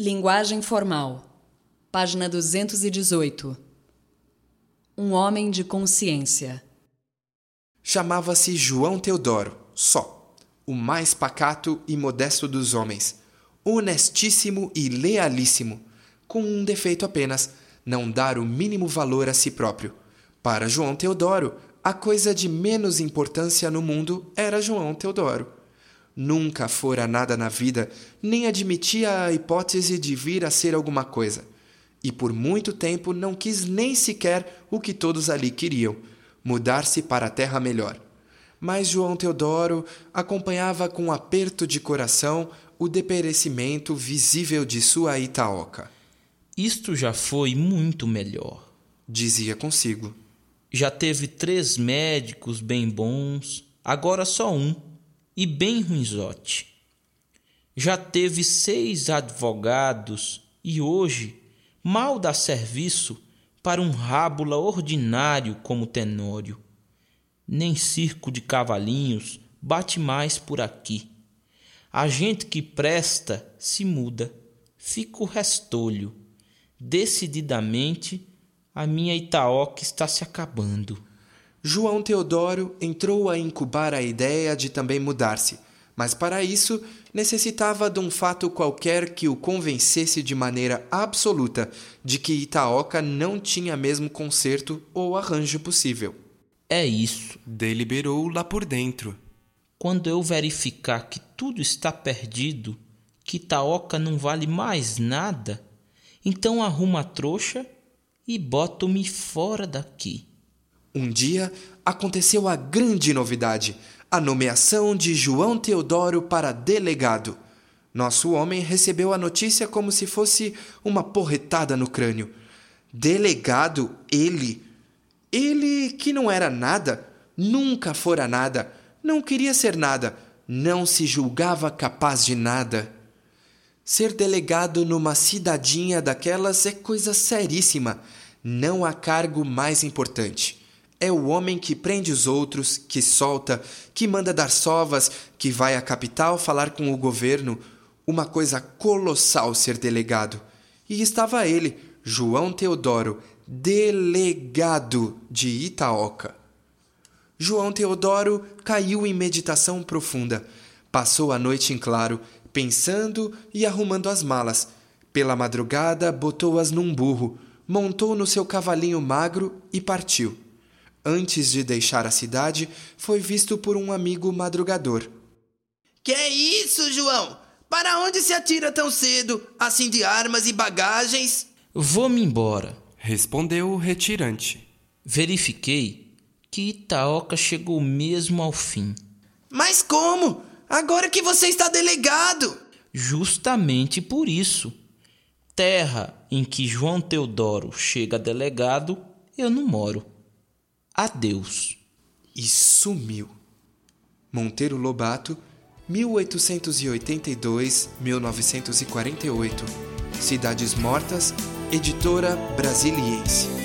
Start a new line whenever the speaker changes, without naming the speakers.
Linguagem formal. Página 218. Um homem de consciência.
Chamava-se João Teodoro, só, o mais pacato e modesto dos homens, honestíssimo e lealíssimo, com um defeito apenas, não dar o mínimo valor a si próprio. Para João Teodoro, a coisa de menos importância no mundo era João Teodoro. Nunca fora nada na vida, nem admitia a hipótese de vir a ser alguma coisa. E por muito tempo não quis nem sequer o que todos ali queriam: mudar-se para a terra melhor. Mas João Teodoro acompanhava com um aperto de coração o deperecimento visível de sua Itaoca.
Isto já foi muito melhor,
dizia consigo.
Já teve três médicos bem bons, agora só um e bem ruinzote. Já teve seis advogados e hoje mal dá serviço para um rábula ordinário como Tenório. Nem circo de cavalinhos bate mais por aqui. A gente que presta se muda, fica o restolho. Decididamente, a minha Itaoca está se acabando.
João Teodoro entrou a incubar a ideia de também mudar-se, mas para isso necessitava de um fato qualquer que o convencesse de maneira absoluta de que Itaoca não tinha mesmo conserto ou arranjo possível.
É isso,
deliberou lá por dentro.
Quando eu verificar que tudo está perdido, que Itaoca não vale mais nada, então arrumo a trouxa e boto-me fora daqui.
Um dia aconteceu a grande novidade: a nomeação de João Teodoro para delegado. Nosso homem recebeu a notícia como se fosse uma porretada no crânio. Delegado, ele. Ele que não era nada, nunca fora nada, não queria ser nada, não se julgava capaz de nada. Ser delegado numa cidadinha daquelas é coisa seríssima. Não há cargo mais importante. É o homem que prende os outros, que solta, que manda dar sovas, que vai à capital falar com o governo. Uma coisa colossal ser delegado. E estava ele, João Teodoro, delegado de Itaoca. João Teodoro caiu em meditação profunda. Passou a noite em claro, pensando e arrumando as malas. Pela madrugada, botou-as num burro, montou no seu cavalinho magro e partiu antes de deixar a cidade, foi visto por um amigo madrugador.
Que é isso, João? Para onde se atira tão cedo, assim de armas e bagagens?
Vou-me embora,
respondeu o retirante.
Verifiquei que Itaoca chegou mesmo ao fim.
Mas como? Agora que você está delegado?
Justamente por isso. Terra em que João Teodoro chega delegado, eu não moro adeus.
E sumiu. Monteiro Lobato, 1882-1948. Cidades Mortas, editora brasiliense.